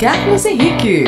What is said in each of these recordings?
Carlos Henrique.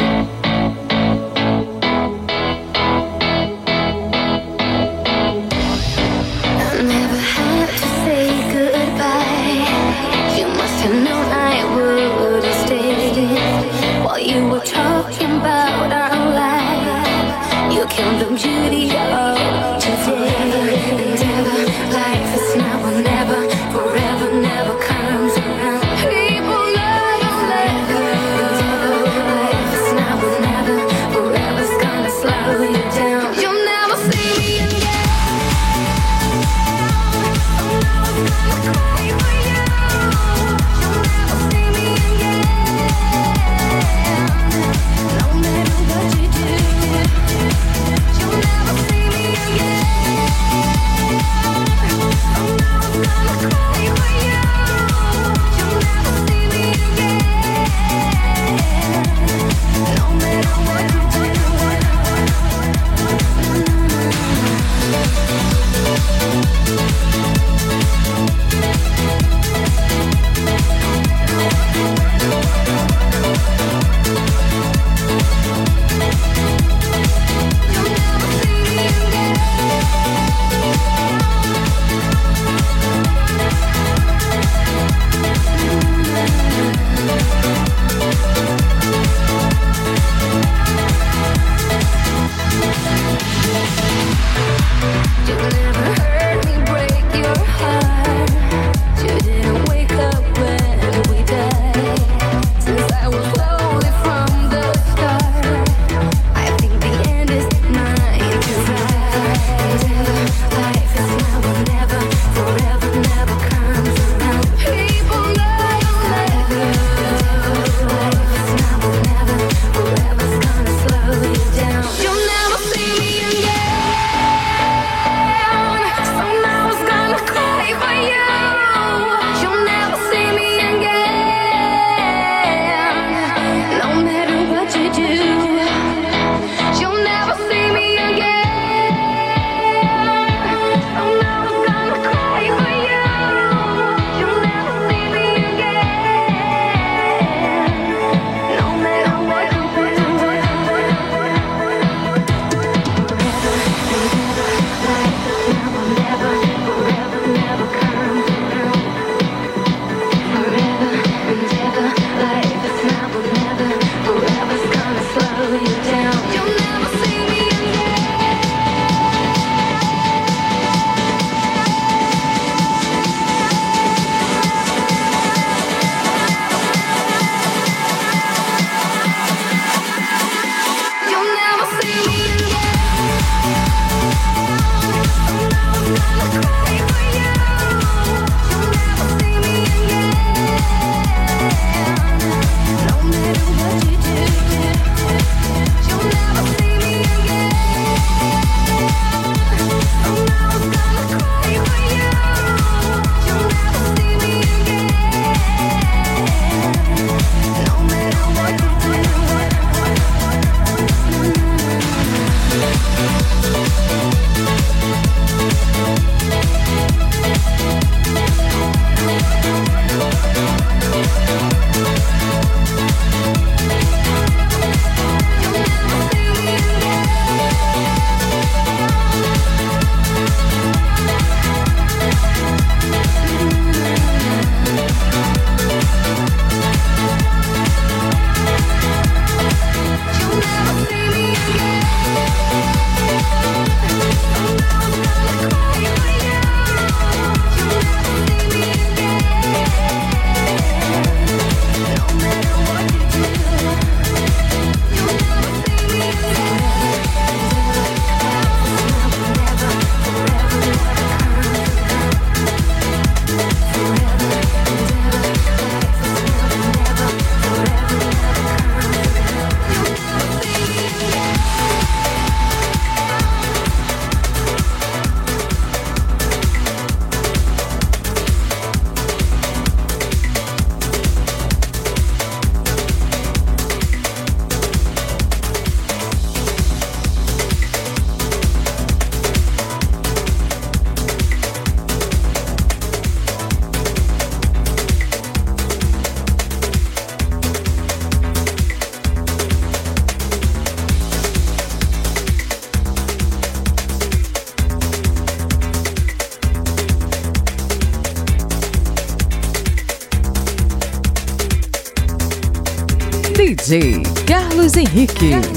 Henrique.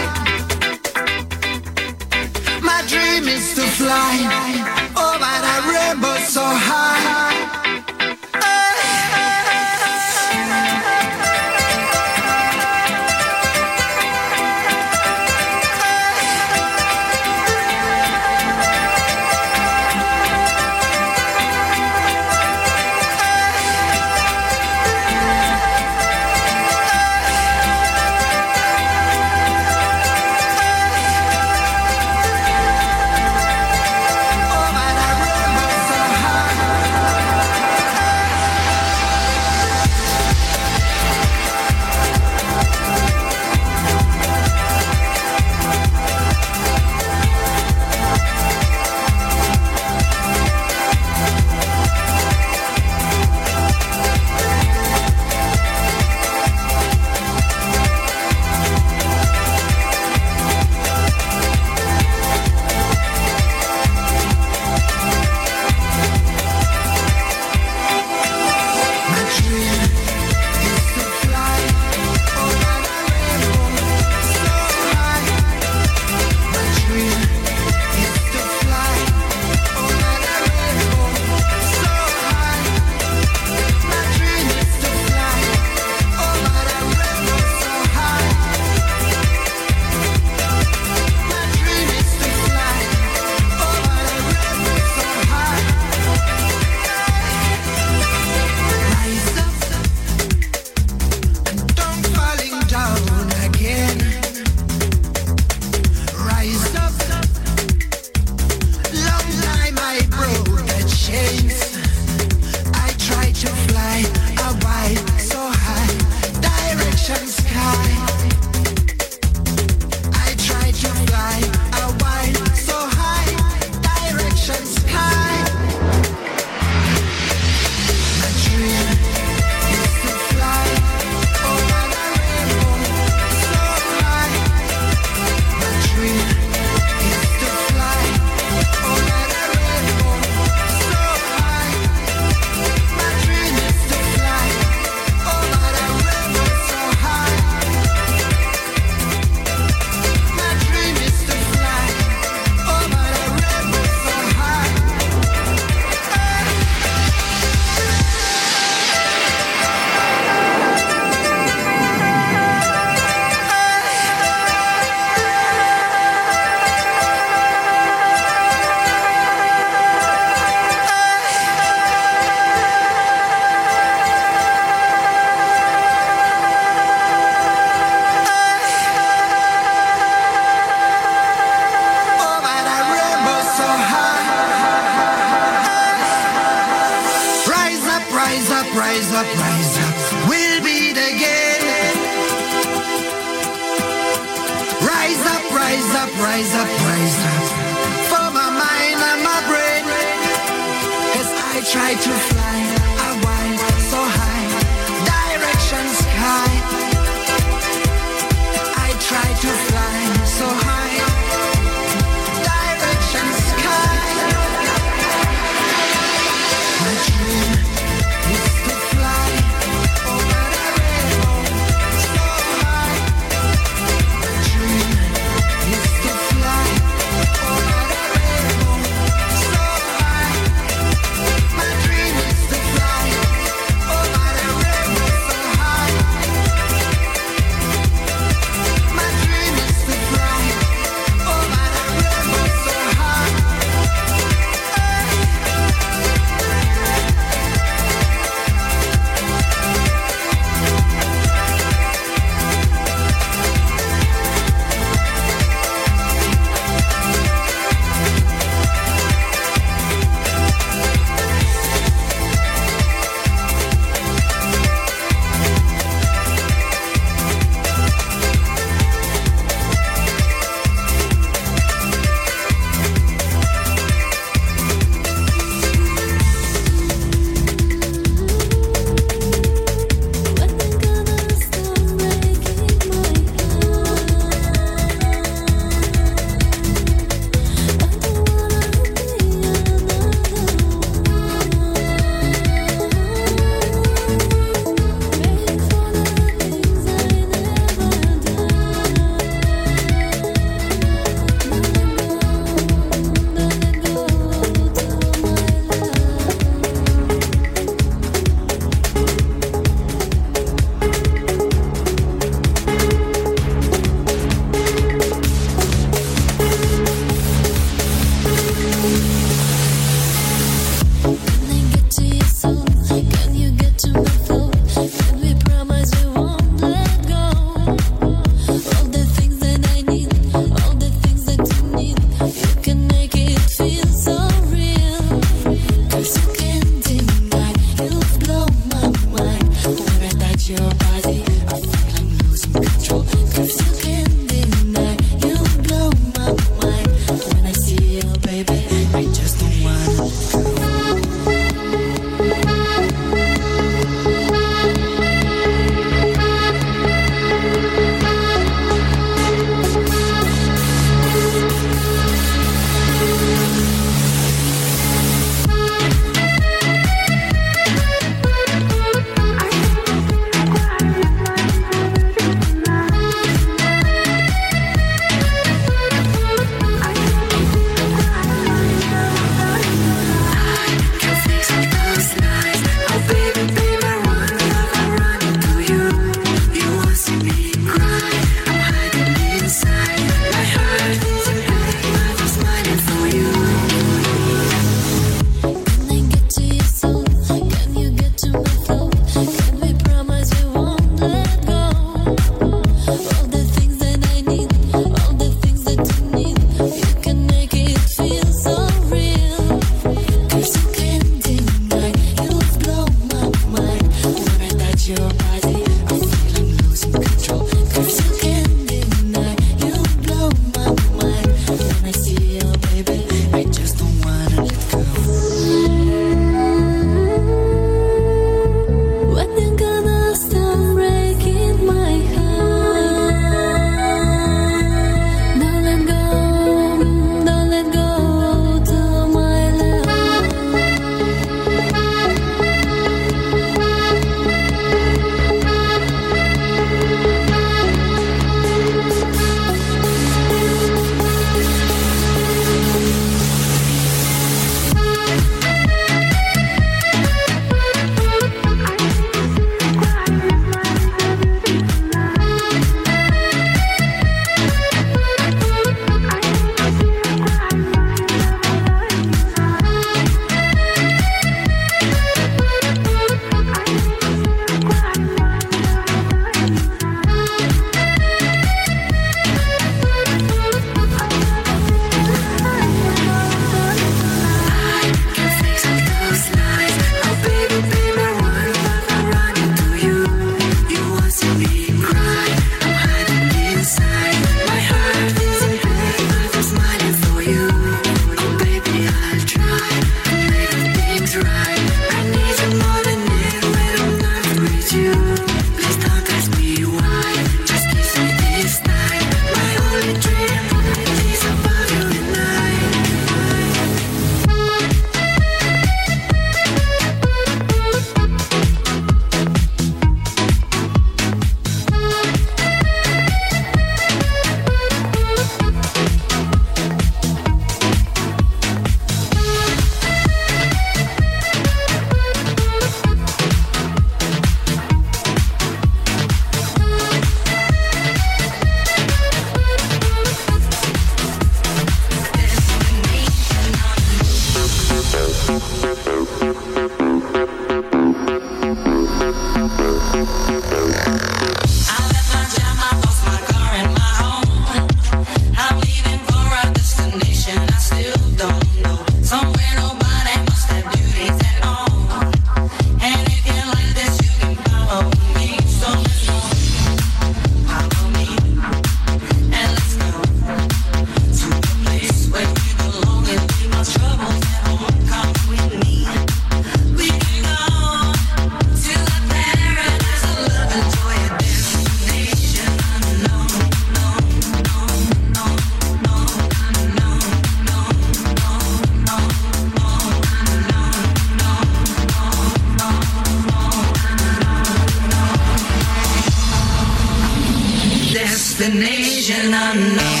destination unknown.